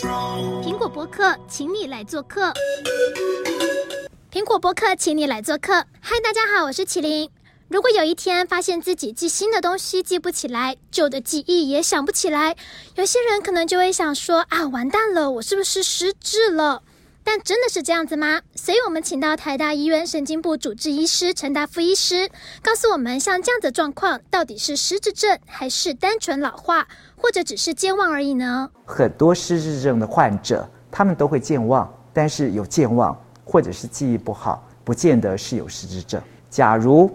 苹果播客，请你来做客。苹果播客，请你来做客。嗨，大家好，我是麒麟。如果有一天发现自己记新的东西记不起来，旧的记忆也想不起来，有些人可能就会想说啊，完蛋了，我是不是失智了？但真的是这样子吗？所以我们请到台大医院神经部主治医师陈达夫医师，告诉我们像这样的状况，到底是失智症，还是单纯老化，或者只是健忘而已呢？很多失智症的患者，他们都会健忘，但是有健忘或者是记忆不好，不见得是有失智症。假如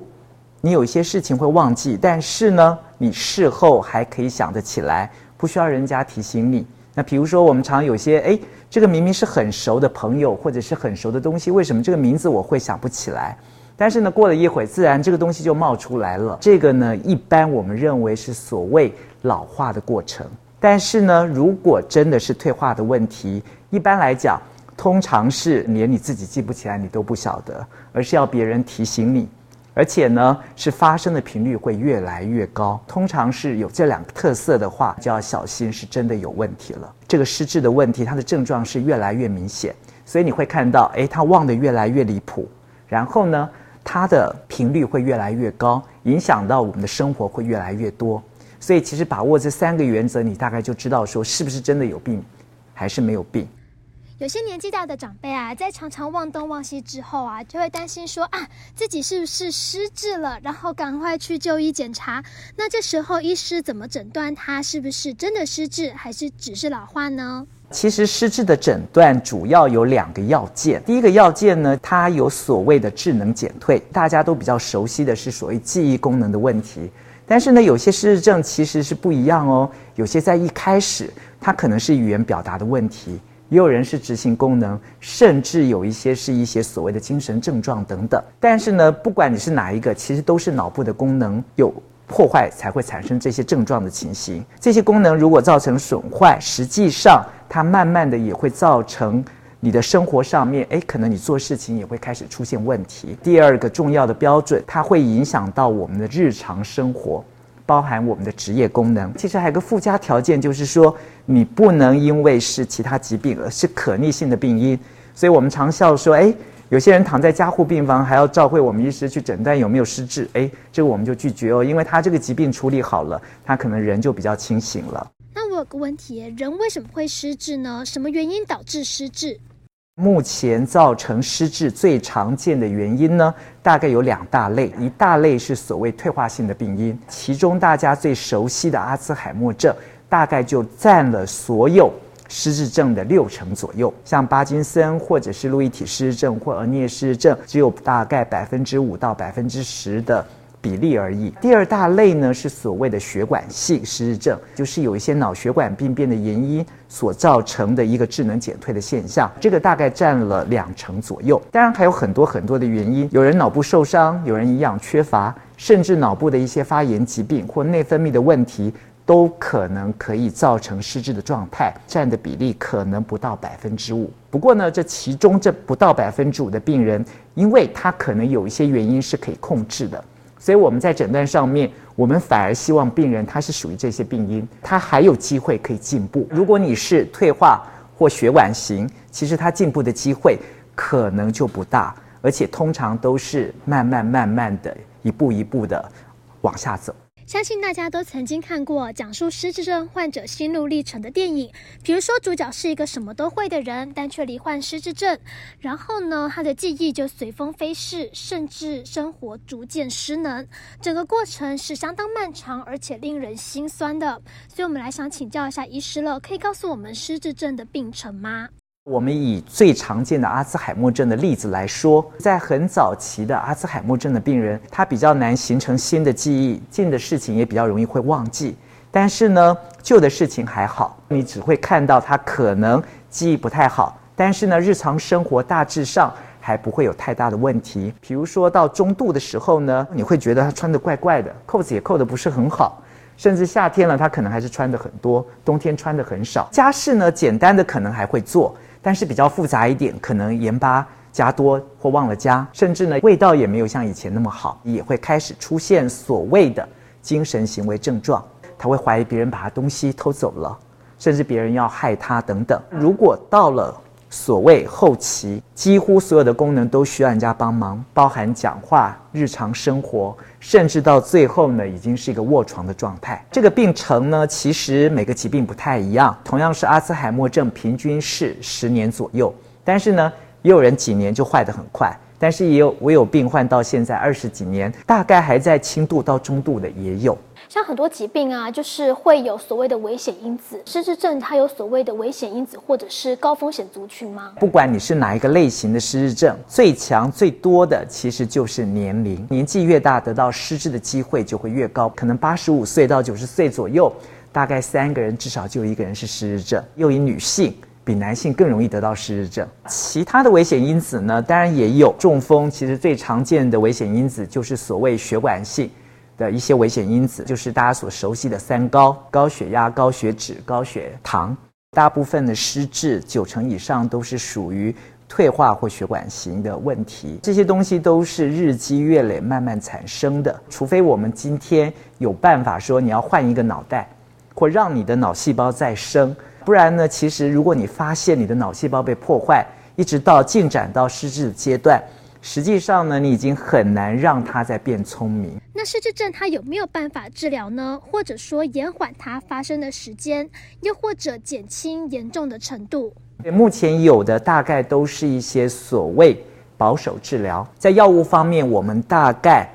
你有一些事情会忘记，但是呢，你事后还可以想得起来，不需要人家提醒你。那比如说，我们常有些哎，这个明明是很熟的朋友，或者是很熟的东西，为什么这个名字我会想不起来？但是呢，过了一会，自然这个东西就冒出来了。这个呢，一般我们认为是所谓老化的过程。但是呢，如果真的是退化的问题，一般来讲，通常是连你自己记不起来，你都不晓得，而是要别人提醒你。而且呢，是发生的频率会越来越高。通常是有这两个特色的话，就要小心，是真的有问题了。这个失智的问题，它的症状是越来越明显，所以你会看到，诶，他忘得越来越离谱，然后呢，他的频率会越来越高，影响到我们的生活会越来越多。所以其实把握这三个原则，你大概就知道说，是不是真的有病，还是没有病。有些年纪大的长辈啊，在常常忘东忘西之后啊，就会担心说啊，自己是不是失智了，然后赶快去就医检查。那这时候医师怎么诊断他是不是真的失智，还是只是老化呢？其实失智的诊断主要有两个要件。第一个要件呢，它有所谓的智能减退，大家都比较熟悉的是所谓记忆功能的问题。但是呢，有些失智症其实是不一样哦，有些在一开始，它可能是语言表达的问题。也有人是执行功能，甚至有一些是一些所谓的精神症状等等。但是呢，不管你是哪一个，其实都是脑部的功能有破坏才会产生这些症状的情形。这些功能如果造成损坏，实际上它慢慢的也会造成你的生活上面，诶，可能你做事情也会开始出现问题。第二个重要的标准，它会影响到我们的日常生活。包含我们的职业功能，其实还有个附加条件，就是说你不能因为是其他疾病，而是可逆性的病因。所以我们常笑说，哎，有些人躺在加护病房，还要照会我们医师去诊断有没有失智，哎，这个我们就拒绝哦，因为他这个疾病处理好了，他可能人就比较清醒了。那我有个问题，人为什么会失智呢？什么原因导致失智？目前造成失智最常见的原因呢，大概有两大类。一大类是所谓退化性的病因，其中大家最熟悉的阿兹海默症，大概就占了所有失智症的六成左右。像巴金森或者是路易体失智症或额颞失智症，只有大概百分之五到百分之十的。比例而已。第二大类呢，是所谓的血管性失智症，就是有一些脑血管病变的原因所造成的一个智能减退的现象，这个大概占了两成左右。当然还有很多很多的原因，有人脑部受伤，有人营养缺乏，甚至脑部的一些发炎疾病或内分泌的问题，都可能可以造成失智的状态，占的比例可能不到百分之五。不过呢，这其中这不到百分之五的病人，因为他可能有一些原因是可以控制的。所以我们在诊断上面，我们反而希望病人他是属于这些病因，他还有机会可以进步。如果你是退化或血管型，其实他进步的机会可能就不大，而且通常都是慢慢慢慢的一步一步的往下走。相信大家都曾经看过讲述失智症患者心路历程的电影，比如说主角是一个什么都会的人，但却罹患失智症，然后呢，他的记忆就随风飞逝，甚至生活逐渐失能，整个过程是相当漫长而且令人心酸的。所以，我们来想请教一下医师了，可以告诉我们失智症的病程吗？我们以最常见的阿兹海默症的例子来说，在很早期的阿兹海默症的病人，他比较难形成新的记忆，近的事情也比较容易会忘记。但是呢，旧的事情还好，你只会看到他可能记忆不太好，但是呢，日常生活大致上还不会有太大的问题。比如说到中度的时候呢，你会觉得他穿得怪怪的，扣子也扣得不是很好，甚至夏天了，他可能还是穿得很多，冬天穿得很少。家事呢，简单的可能还会做。但是比较复杂一点，可能盐巴加多或忘了加，甚至呢，味道也没有像以前那么好，也会开始出现所谓的精神行为症状。他会怀疑别人把他东西偷走了，甚至别人要害他等等。如果到了所谓后期，几乎所有的功能都需要人家帮忙，包含讲话、日常生活，甚至到最后呢，已经是一个卧床的状态。这个病程呢，其实每个疾病不太一样。同样是阿兹海默症，平均是十年左右，但是呢，也有人几年就坏得很快。但是也有我有病患到现在二十几年，大概还在轻度到中度的也有。像很多疾病啊，就是会有所谓的危险因子。失智症它有所谓的危险因子或者是高风险族群吗？不管你是哪一个类型的失智症，最强最多的其实就是年龄。年纪越大，得到失智的机会就会越高。可能八十五岁到九十岁左右，大概三个人至少就一个人是失智症。又以女性。比男性更容易得到失智症。其他的危险因子呢，当然也有。中风其实最常见的危险因子就是所谓血管性的一些危险因子，就是大家所熟悉的三高：高血压、高血脂、高血糖。大部分的失智，九成以上都是属于退化或血管型的问题。这些东西都是日积月累慢慢产生的。除非我们今天有办法说你要换一个脑袋，或让你的脑细胞再生。不然呢？其实，如果你发现你的脑细胞被破坏，一直到进展到失智的阶段，实际上呢，你已经很难让它再变聪明。那失智症它有没有办法治疗呢？或者说延缓它发生的时间，又或者减轻严重的程度？目前有的大概都是一些所谓保守治疗。在药物方面，我们大概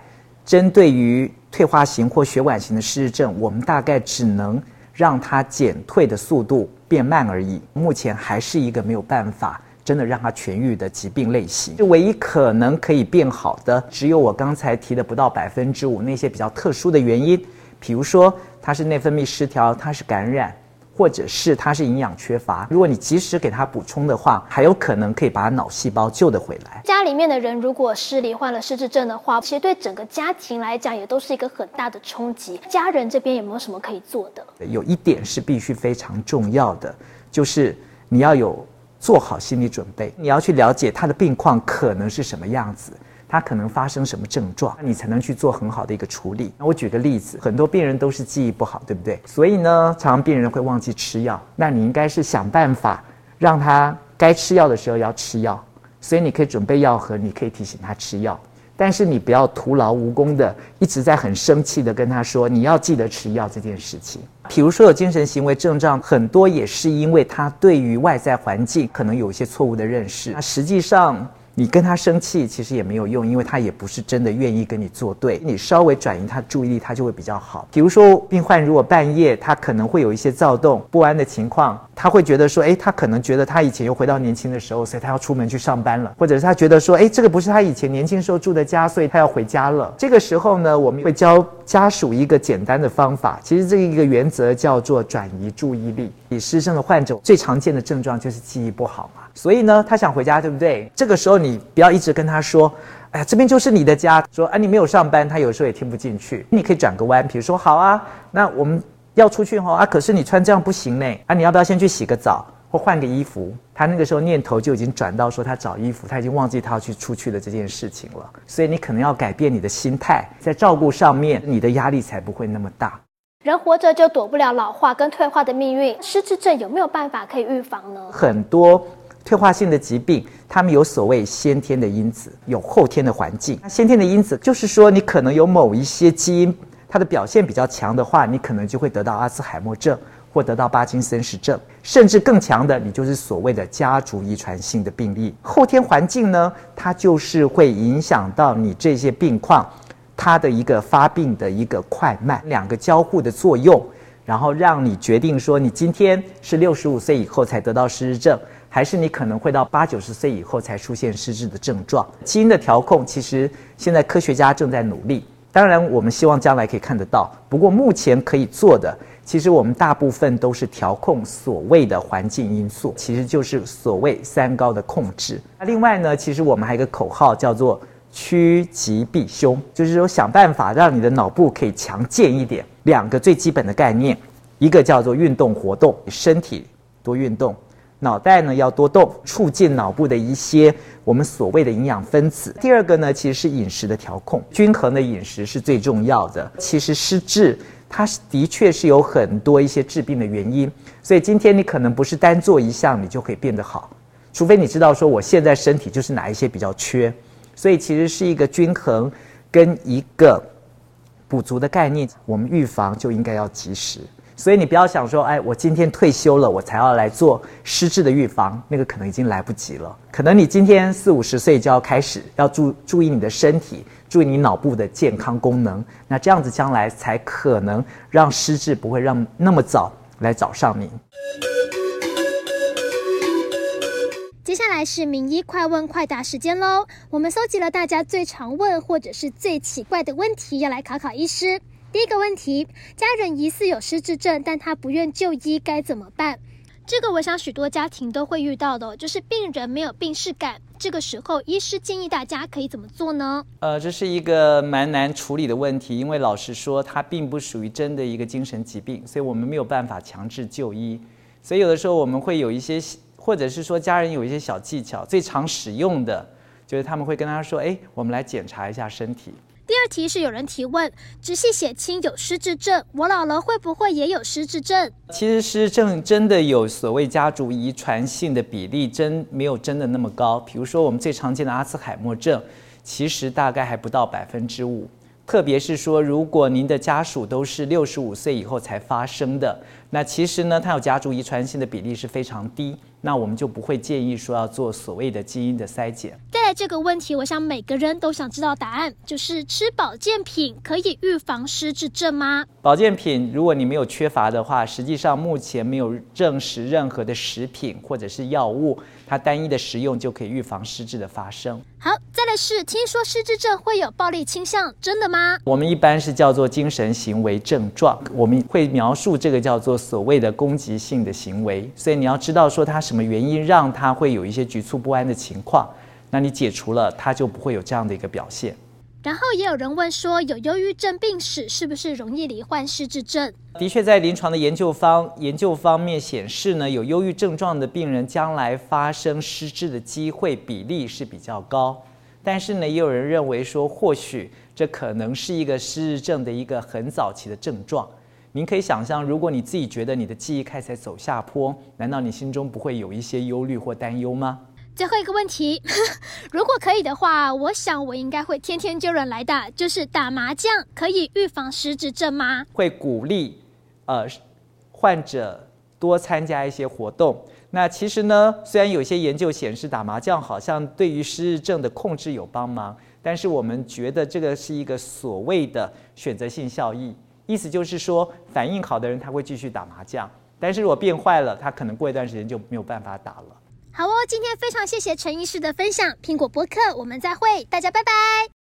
针对于退化型或血管型的失智症，我们大概只能让它减退的速度变慢而已，目前还是一个没有办法真的让它痊愈的疾病类型。就唯一可能可以变好的，只有我刚才提的不到百分之五那些比较特殊的原因，比如说它是内分泌失调，它是感染。或者是它是营养缺乏，如果你及时给它补充的话，还有可能可以把脑细胞救得回来。家里面的人如果是罹患了失智症的话，其实对整个家庭来讲也都是一个很大的冲击。家人这边有没有什么可以做的？有一点是必须非常重要的，就是你要有做好心理准备，你要去了解他的病况可能是什么样子。他可能发生什么症状，你才能去做很好的一个处理。那我举个例子，很多病人都是记忆不好，对不对？所以呢，常常病人会忘记吃药。那你应该是想办法让他该吃药的时候要吃药。所以你可以准备药盒，你可以提醒他吃药。但是你不要徒劳无功的一直在很生气的跟他说你要记得吃药这件事情。比如说有精神行为症状，很多也是因为他对于外在环境可能有一些错误的认识。那实际上。你跟他生气其实也没有用，因为他也不是真的愿意跟你作对。你稍微转移他注意力，他就会比较好。比如说，病患如果半夜他可能会有一些躁动不安的情况，他会觉得说，诶，他可能觉得他以前又回到年轻的时候，所以他要出门去上班了，或者是他觉得说，诶，这个不是他以前年轻时候住的家，所以他要回家了。这个时候呢，我们会教家属一个简单的方法。其实这一个原则叫做转移注意力。以失智的患者最常见的症状就是记忆不好嘛。所以呢，他想回家，对不对？这个时候你不要一直跟他说：“哎呀，这边就是你的家。”说：“啊，你没有上班。”他有时候也听不进去。你可以转个弯，比如说：“好啊，那我们要出去哈啊，可是你穿这样不行呢。啊，你要不要先去洗个澡或换个衣服？”他那个时候念头就已经转到说他找衣服，他已经忘记他要去出去的这件事情了。所以你可能要改变你的心态，在照顾上面，你的压力才不会那么大。人活着就躲不了老化跟退化的命运，失智症有没有办法可以预防呢？很多。退化性的疾病，他们有所谓先天的因子，有后天的环境。那先天的因子就是说，你可能有某一些基因，它的表现比较强的话，你可能就会得到阿兹海默症，或得到帕金森氏症，甚至更强的，你就是所谓的家族遗传性的病例。后天环境呢，它就是会影响到你这些病况，它的一个发病的一个快慢，两个交互的作用，然后让你决定说，你今天是六十五岁以后才得到失智症。还是你可能会到八九十岁以后才出现失智的症状。基因的调控，其实现在科学家正在努力。当然，我们希望将来可以看得到。不过目前可以做的，其实我们大部分都是调控所谓的环境因素，其实就是所谓三高的控制。那另外呢，其实我们还有一个口号叫做趋吉避凶，就是说想办法让你的脑部可以强健一点。两个最基本的概念，一个叫做运动活动，身体多运动。脑袋呢要多动，促进脑部的一些我们所谓的营养分子。第二个呢，其实是饮食的调控，均衡的饮食是最重要的。其实失智它的确是有很多一些致病的原因。所以今天你可能不是单做一项你就可以变得好，除非你知道说我现在身体就是哪一些比较缺。所以其实是一个均衡跟一个补足的概念，我们预防就应该要及时。所以你不要想说，哎，我今天退休了，我才要来做失智的预防，那个可能已经来不及了。可能你今天四五十岁就要开始要注注意你的身体，注意你脑部的健康功能，那这样子将来才可能让失智不会让那么早来找上你。接下来是名医快问快答时间喽，我们搜集了大家最常问或者是最奇怪的问题，要来考考医师。第一个问题，家人疑似有失智症，但他不愿就医，该怎么办？这个我想许多家庭都会遇到的，就是病人没有病识感。这个时候，医师建议大家可以怎么做呢？呃，这是一个蛮难处理的问题，因为老实说，它并不属于真的一个精神疾病，所以我们没有办法强制就医。所以有的时候我们会有一些，或者是说家人有一些小技巧，最常使用的就是他们会跟他说：“哎，我们来检查一下身体。”第二题是有人提问，直系血亲有失智症，我老了会不会也有失智症？其实失智症真的有所谓家族遗传性的比例，真没有真的那么高。比如说我们最常见的阿兹海默症，其实大概还不到百分之五。特别是说，如果您的家属都是六十五岁以后才发生的，那其实呢，它有家族遗传性的比例是非常低。那我们就不会建议说要做所谓的基因的筛检。再来这个问题，我想每个人都想知道答案，就是吃保健品可以预防失智症吗？保健品，如果你没有缺乏的话，实际上目前没有证实任何的食品或者是药物，它单一的食用就可以预防失智的发生。好，再来是听说失智症会有暴力倾向，真的吗？我们一般是叫做精神行为症状，我们会描述这个叫做所谓的攻击性的行为，所以你要知道说它。什么原因让他会有一些局促不安的情况？那你解除了，他就不会有这样的一个表现。然后也有人问说，有忧郁症病史是不是容易罹患失智症？的确，在临床的研究方研究方面显示呢，有忧郁症状的病人将来发生失智的机会比例是比较高。但是呢，也有人认为说，或许这可能是一个失智症的一个很早期的症状。您可以想象，如果你自己觉得你的记忆开始走下坡，难道你心中不会有一些忧虑或担忧吗？最后一个问题，如果可以的话，我想我应该会天天就人来的，就是打麻将可以预防失智症吗？会鼓励，呃，患者多参加一些活动。那其实呢，虽然有些研究显示打麻将好像对于失智症的控制有帮忙，但是我们觉得这个是一个所谓的选择性效益。意思就是说，反应好的人他会继续打麻将，但是如果变坏了，他可能过一段时间就没有办法打了。好哦，今天非常谢谢陈医师的分享。苹果播客，我们再会，大家拜拜。